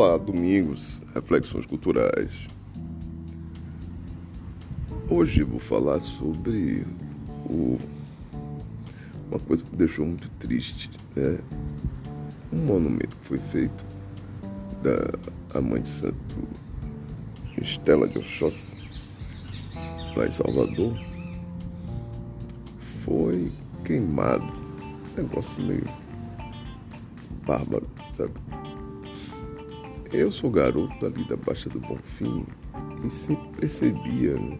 Olá, domingos, reflexões culturais. Hoje vou falar sobre o, uma coisa que me deixou muito triste, né? Um monumento que foi feito da Mãe de Santo Estela de Oxóssi, lá em Salvador, foi queimado. Negócio meio bárbaro, sabe? Eu sou garoto ali da Baixa do Bonfim e sempre percebia, né?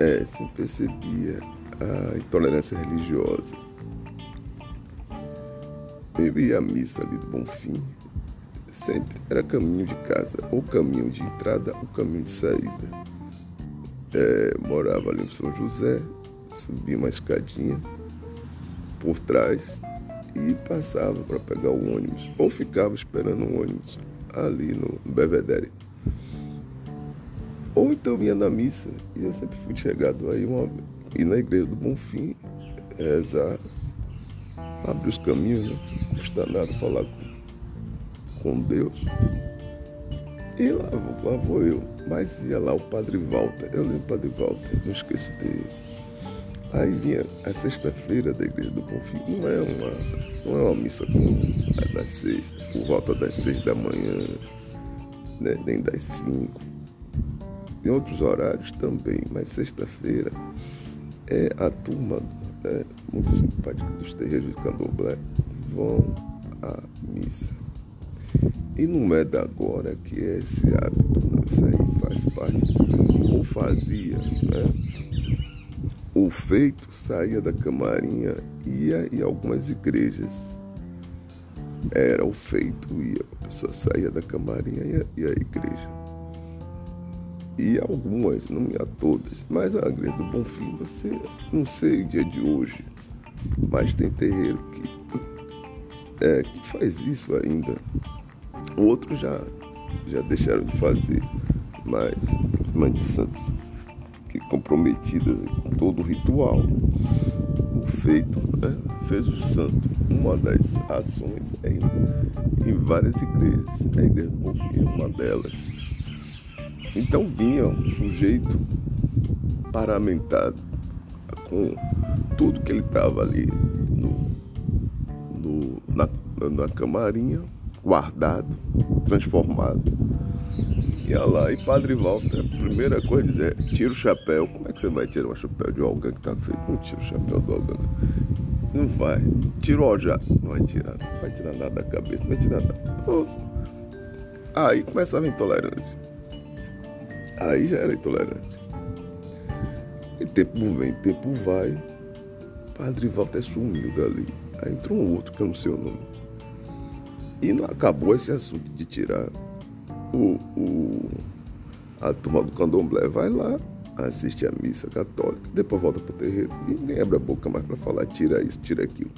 É, sempre percebia a intolerância religiosa. Eu ia à missa ali do Bonfim, sempre era caminho de casa, ou caminho de entrada ou caminho de saída. É, morava ali em São José, subia uma escadinha por trás e passava para pegar o ônibus, ou ficava esperando o ônibus ali no Belvedere. Ou então ia na missa, e eu sempre fui chegado aí uma e na igreja do Bonfim, rezar, abrir os caminhos, né? não custa nada falar com, com Deus. E lá, lá vou eu. Mas ia lá o Padre Walter, eu lembro o Padre Walter, não esqueço dele Aí vinha a sexta-feira da igreja do Bonfim. Não é uma, não é uma missa comum, é da sexta, por volta das seis da manhã, né, nem das cinco. Em outros horários também, mas sexta-feira é a turma né, muito simpática dos terreiros de Candomblé vão à missa. E não é da agora que esse hábito, não. isso aí faz parte, ou fazia, né? O feito saía da camarinha, ia em algumas igrejas. Era o feito, ia, a pessoa saía da camarinha e ia à igreja. E algumas, não ia todas, mas a igreja do Bonfim, você, não sei o dia de hoje, mas tem terreiro que, é, que faz isso ainda. Outros já, já deixaram de fazer, mas Mãe de Santos comprometida com todo o ritual. O feito né, fez o santo. Uma das ações é em, várias igrejas. A igreja do Bonfim é uma delas. Então vinha um sujeito paramentado com tudo que ele estava ali no, no, na, na camarinha, guardado, transformado Ia lá e Padre Walter, a primeira coisa é dizer, tira o chapéu. Como é que você vai tirar o chapéu de alguém que está feito? Não tira o chapéu do alguém. Não vai. Tirou já. Não vai tirar. Não vai tirar nada da cabeça, não vai tirar nada. Aí começava a intolerância. Aí já era intolerância. E tempo vem, tempo vai. Padre Walter sumiu dali. Aí entrou um outro que eu não sei o nome. E não acabou esse assunto de tirar o, o, a turma do candomblé vai lá, assiste a missa católica, depois volta para o terreiro ninguém abre a boca mais para falar, tira isso, tira aquilo.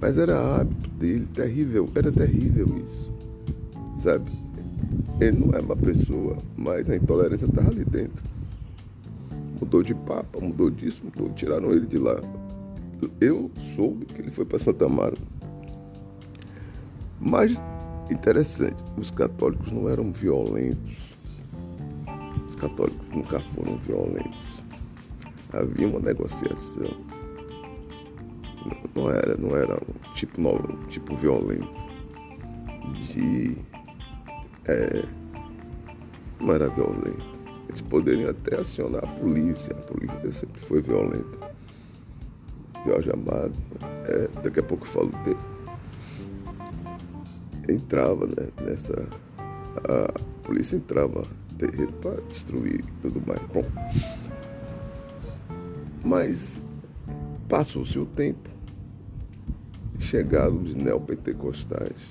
Mas era hábito dele, terrível, era terrível isso, sabe? Ele não é uma pessoa, mas a intolerância estava ali dentro. Mudou de papa, mudou disso, mudou, tiraram ele de lá. Eu soube que ele foi para Santa Mara. Mas Interessante, os católicos não eram violentos. Os católicos nunca foram violentos. Havia uma negociação. Não era, não era um tipo, novo, um tipo violento. De. É, não era violento. Eles poderiam até acionar a polícia. A polícia sempre foi violenta. Jorge Amado. É, daqui a pouco eu falo dele entrava né, nessa. A polícia entrava terreiro para destruir tudo mais. Bom, mas passou-se o tempo, chegaram os neopentecostais.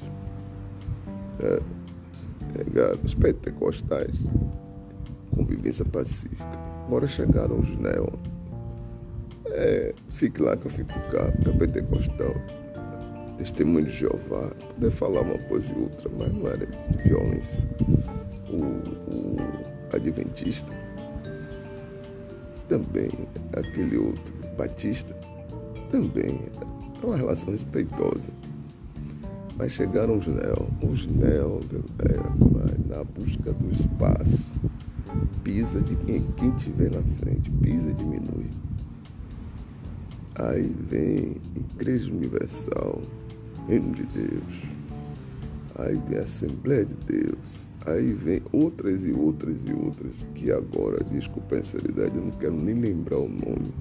É, chegaram os pentecostais, convivência pacífica. Agora chegaram os neo. É, fique lá que eu fico cá, pentecostal testemunho de Jeová, poder falar uma coisa e outra, mas não era de violência. O, o adventista, também aquele outro, batista, também é uma relação respeitosa. Mas chegaram os neo, os neo, é, na busca do espaço. Pisa de quem, quem tiver na frente, pisa e diminui. Aí vem Igreja Universal, Reino de Deus. Aí vem Assembleia de Deus. Aí vem outras e outras e outras que agora, desculpa a sinceridade, eu não quero nem lembrar o nome.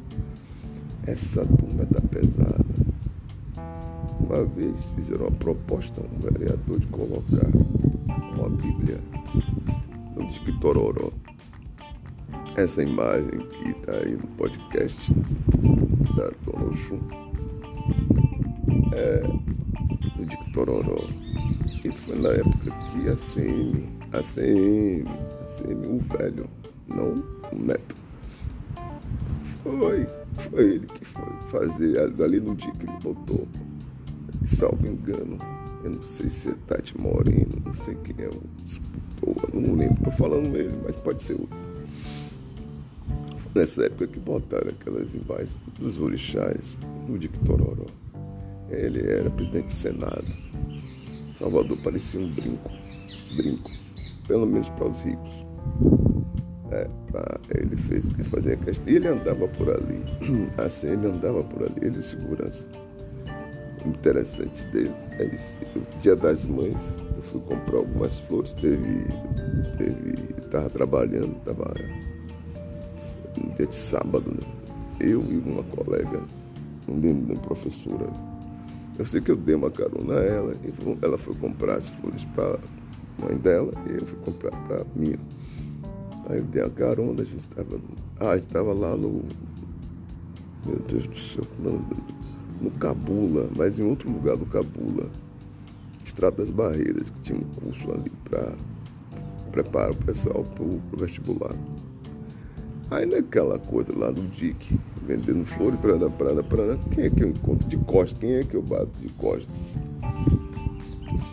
Essa turma tá pesada. Uma vez fizeram uma proposta a um vereador de colocar uma Bíblia no disque. Essa imagem que está aí no podcast da Dona Oxum é do disque Tororó. E foi na época que a CM, a CM, a CM, o velho, não o neto, foi, foi ele que foi fazer ali no dia que ele botou, salvo engano, eu não sei se é Tati Moreno, não sei quem é o disputor, não lembro, tô falando ele, mas pode ser outro. Nessa época que botaram aquelas imagens dos orixás no Dick Tororó. Ele era presidente do Senado. Salvador parecia um brinco. Brinco. Pelo menos para os ricos. É, pra, ele fez que fazer a questão. Ele andava por ali. A CM andava por ali, ele segurança. O interessante dele é esse. O dia das mães, eu fui comprar algumas flores, teve. teve estava trabalhando, estava no dia de sábado, né? eu e uma colega, um lembro professora. Eu sei que eu dei uma carona a ela e ela foi comprar as flores para a mãe dela e eu fui comprar para mim. Aí eu dei a carona, a gente estava. Ah, a estava lá no. Meu Deus do céu, no, no Cabula, mas em outro lugar do Cabula. Estrada das Barreiras, que tinha um curso ali para preparar o pessoal para o vestibular. Aí naquela coisa lá do Dick, vendendo flores, prana, prana, prana, quem é que eu encontro de costas? Quem é que eu bato de costas?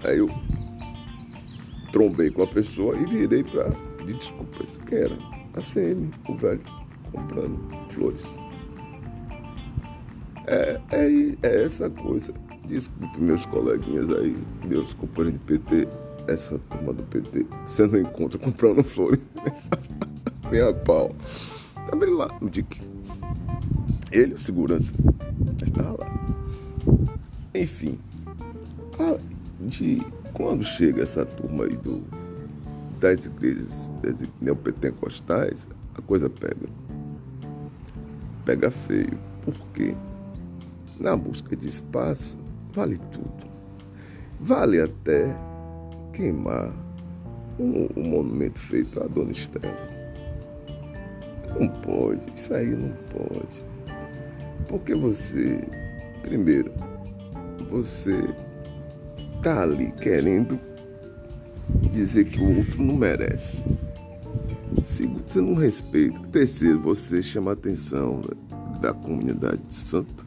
Aí eu trombei com a pessoa e virei para pedir desculpas. Quem era? A CM, o velho, comprando flores. É, é, é essa coisa. Desculpe meus coleguinhas aí, meus companheiros de PT, essa turma do PT, você não encontra comprando flores. nem a pau. Ele lá no DIC. Ele, o segurança, estava lá. Enfim, de, quando chega essa turma aí do, das igrejas das neopentecostais, a coisa pega. Pega feio. Por quê? Na busca de espaço, vale tudo. Vale até queimar um monumento feito à Dona Estela. Não pode, isso aí não pode. Porque você, primeiro, você tá ali querendo dizer que o outro não merece. Segundo, você não respeita. Terceiro, você chama a atenção da comunidade de santo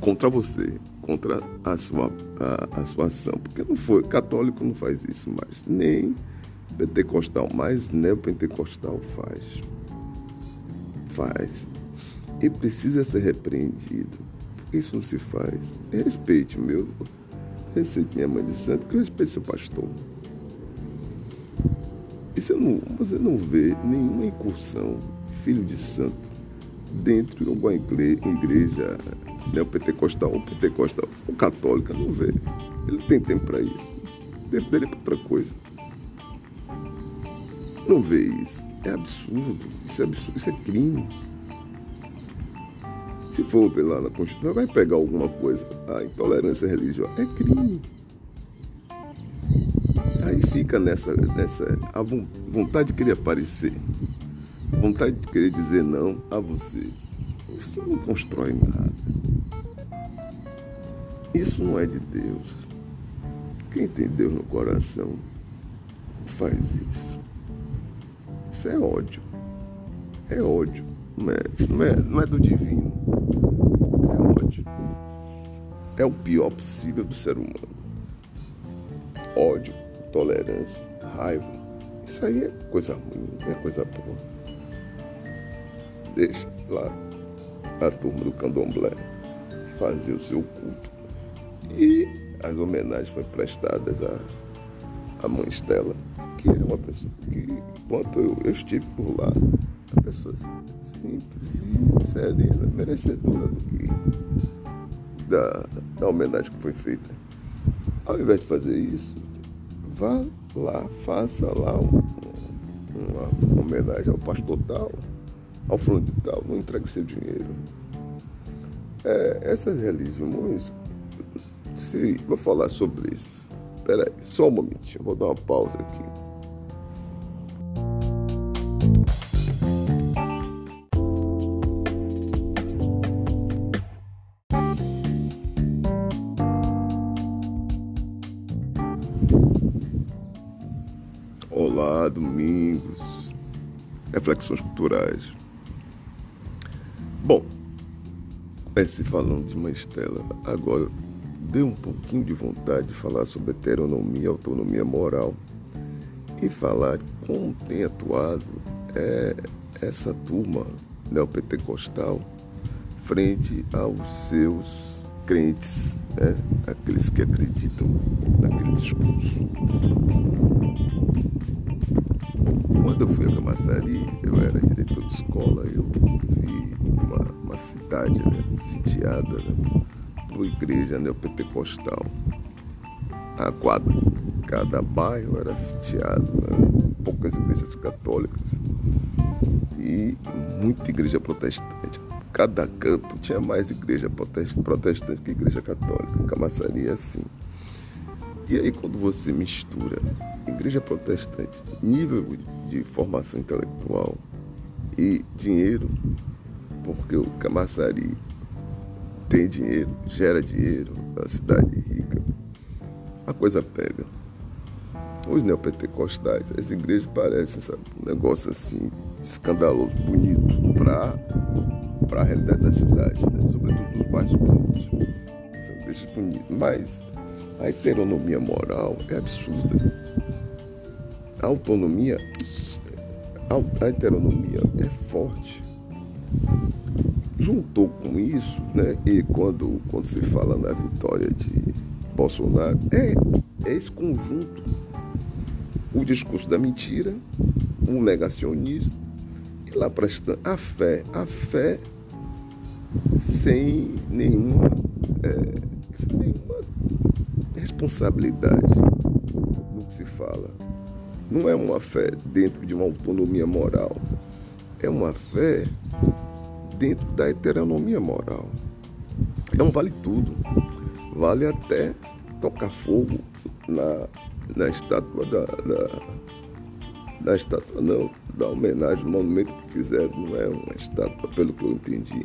contra você, contra a sua, a, a sua ação. Porque não foi, católico não faz isso mais, nem pentecostal, mas neopentecostal faz. Faz. E precisa ser repreendido. Porque isso não se faz. Respeite meu. Respeite minha mãe de santo, que eu respeito seu pastor. E você não, você não vê nenhuma incursão, filho de santo, dentro de alguma igreja neopentecostal ou pentecostal ou católica, não vê. Ele tem tempo para isso. O tempo dele é para outra coisa não vê isso. É absurdo. Isso é absurdo. Isso é crime. Se for ver lá na Constituição, vai pegar alguma coisa. A intolerância religiosa é crime. Aí fica nessa, nessa a vontade de querer aparecer, a vontade de querer dizer não a você. Isso não constrói nada. Isso não é de Deus. Quem tem Deus no coração faz isso. Isso é ódio. É ódio. Não é, não é, não é do divino. É ódio. É o pior possível do ser humano. Ódio, tolerância, raiva. Isso aí é coisa ruim, não é coisa boa. Deixa lá a turma do candomblé fazer o seu culto. E as homenagens foram prestadas à, à mãe Estela, que é uma pessoa que, enquanto eu, eu estive por lá, pessoa simples e serena, merecedora do que da, da homenagem que foi feita. Ao invés de fazer isso, vá lá, faça lá uma, uma homenagem ao pastor tal, ao fulano de tal, não entregue seu dinheiro. É, essas religiões, se, vou falar sobre isso. Espera aí, só um momentinho, vou dar uma pausa aqui. Domingos, reflexões culturais. Bom, comece falando de uma Estela, agora deu um pouquinho de vontade de falar sobre heteronomia, autonomia moral e falar como tem atuado é, essa turma neopentecostal frente aos seus crentes, né? aqueles que acreditam naquele discurso. Quando eu fui a Camaçari, eu era diretor de escola, eu vi uma, uma cidade né, sitiada né, por igreja neopentecostal. A quadra, cada bairro era sitiado, né, poucas igrejas católicas e muita igreja protestante. Cada canto tinha mais igreja protestante que igreja católica. Camaçari é assim. E aí quando você mistura igreja protestante, nível de formação intelectual e dinheiro, porque o Camaçari tem dinheiro, gera dinheiro, é uma cidade rica, a coisa pega. Os neopentecostais, as igrejas parecem sabe, um negócio assim, escandaloso, bonito, para a realidade da cidade, né? sobretudo dos bairros pobres. São igrejas bonitas, mas a heteronomia moral é absurda. A autonomia, a heteronomia é forte. Juntou com isso, né? E quando, quando se fala na vitória de Bolsonaro, é, é esse conjunto. O discurso da mentira, o negacionismo, e lá prestando a fé, a fé sem nenhuma, é, sem nenhuma responsabilidade no que se fala. Não é uma fé dentro de uma autonomia moral, é uma fé dentro da heteronomia moral. Um vale tudo. Vale até tocar fogo na, na estátua da, da, da estátua não, da homenagem, o monumento que fizeram, não é uma estátua, pelo que eu entendi.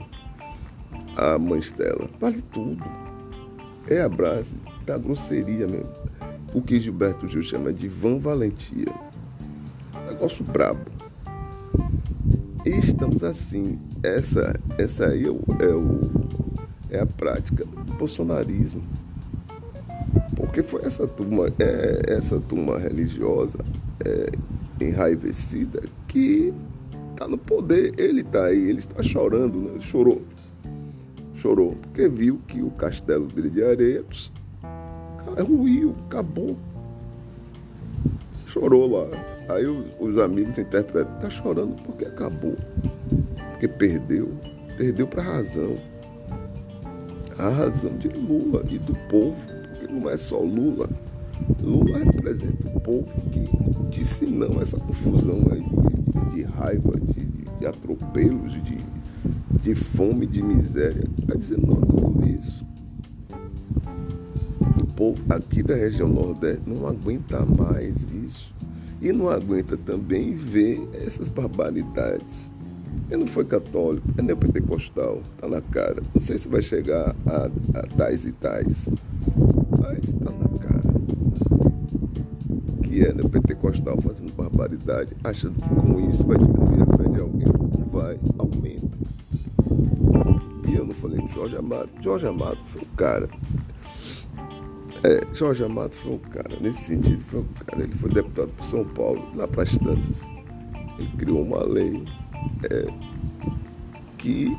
A mãe Estela. Vale tudo. É a base da grosseria mesmo. O que Gilberto Gil chama de vã valentia. Negócio brabo. E estamos assim. Essa, essa aí é, o, é, o, é a prática do bolsonarismo. Porque foi essa turma, é, essa turma religiosa é, enraivecida que está no poder. Ele está aí, ele está chorando, né? Chorou. Chorou, porque viu que o castelo dele de ruiu, acabou. Chorou lá. Aí os, os amigos interpretam, tá chorando porque acabou. Porque perdeu. Perdeu para a razão. A razão de Lula e do povo. Porque não é só Lula. Lula representa o povo que disse não a essa confusão aí de, de raiva, de, de, atropelos, de, de fome, de miséria. Está dizendo não a tudo isso. Povo aqui da região Nordeste não aguenta mais isso. E não aguenta também ver essas barbaridades. Ele não foi católico, é neopentecostal, tá na cara. Não sei se vai chegar a, a tais e tais, mas está na cara. Que é neopentecostal fazendo barbaridade, achando que com isso vai diminuir a fé de alguém. Vai, aumenta. E eu não falei de Jorge Amado. Jorge Amado foi o cara é, Jorge Amado foi um cara, nesse sentido, foi um cara, ele foi deputado por São Paulo, lá para as tantas. Ele criou uma lei é, que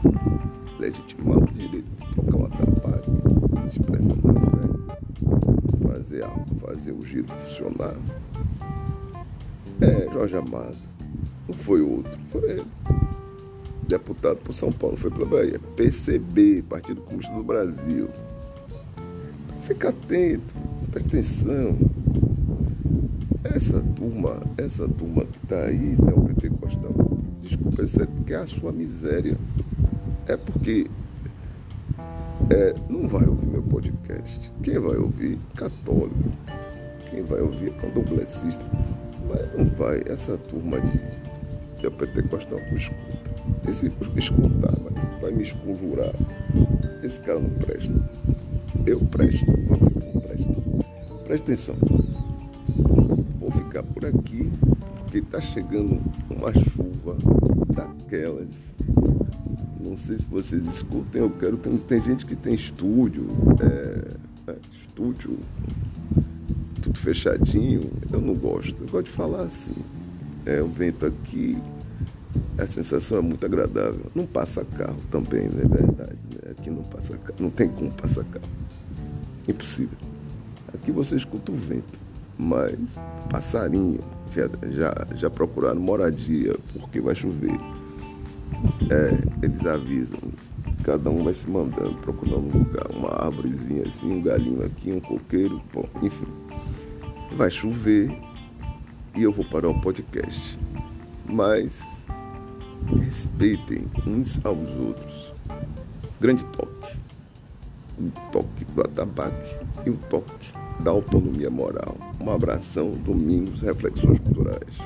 legitimava o direito de trocar uma tabaco, de expressão da fé. fazer, fazer o giro funcionar. É, Jorge Amado. Não foi outro. Foi ele. Deputado por São Paulo, foi pela Bahia. PCB, Partido Comunista do Brasil. Fica atento, preste atenção. Essa turma, essa turma que está aí, né, o PT Costão, desculpa, é sério, porque é a sua miséria. É porque é, não vai ouvir meu podcast. Quem vai ouvir? Católico. Quem vai ouvir é candomblessista. Mas não vai. Essa turma de, de pentecostal não escuta. Esse escutar, mas vai me esconjurar. Esse cara não presta. Eu presto, você não presta. Presta atenção. Vou ficar por aqui, porque está chegando uma chuva daquelas não sei se vocês escutem, eu quero que tem gente que tem estúdio, é, é, estúdio, tudo fechadinho, eu não gosto. Eu gosto de falar assim. É, o vento aqui, a sensação é muito agradável. Não passa carro também, não é verdade. Né? Aqui não passa carro, não tem como passar carro. Impossível. Aqui você escuta o vento, mas passarinho já, já, já procuraram moradia porque vai chover é, eles avisam. Cada um vai se mandando, procurando um lugar, uma árvorezinha assim, um galinho aqui, um coqueiro, bom, enfim. Vai chover e eu vou parar o podcast. Mas respeitem uns aos outros. Grande toque. O toque do atabaque e o toque da autonomia moral. Um abração, domingos, reflexões culturais.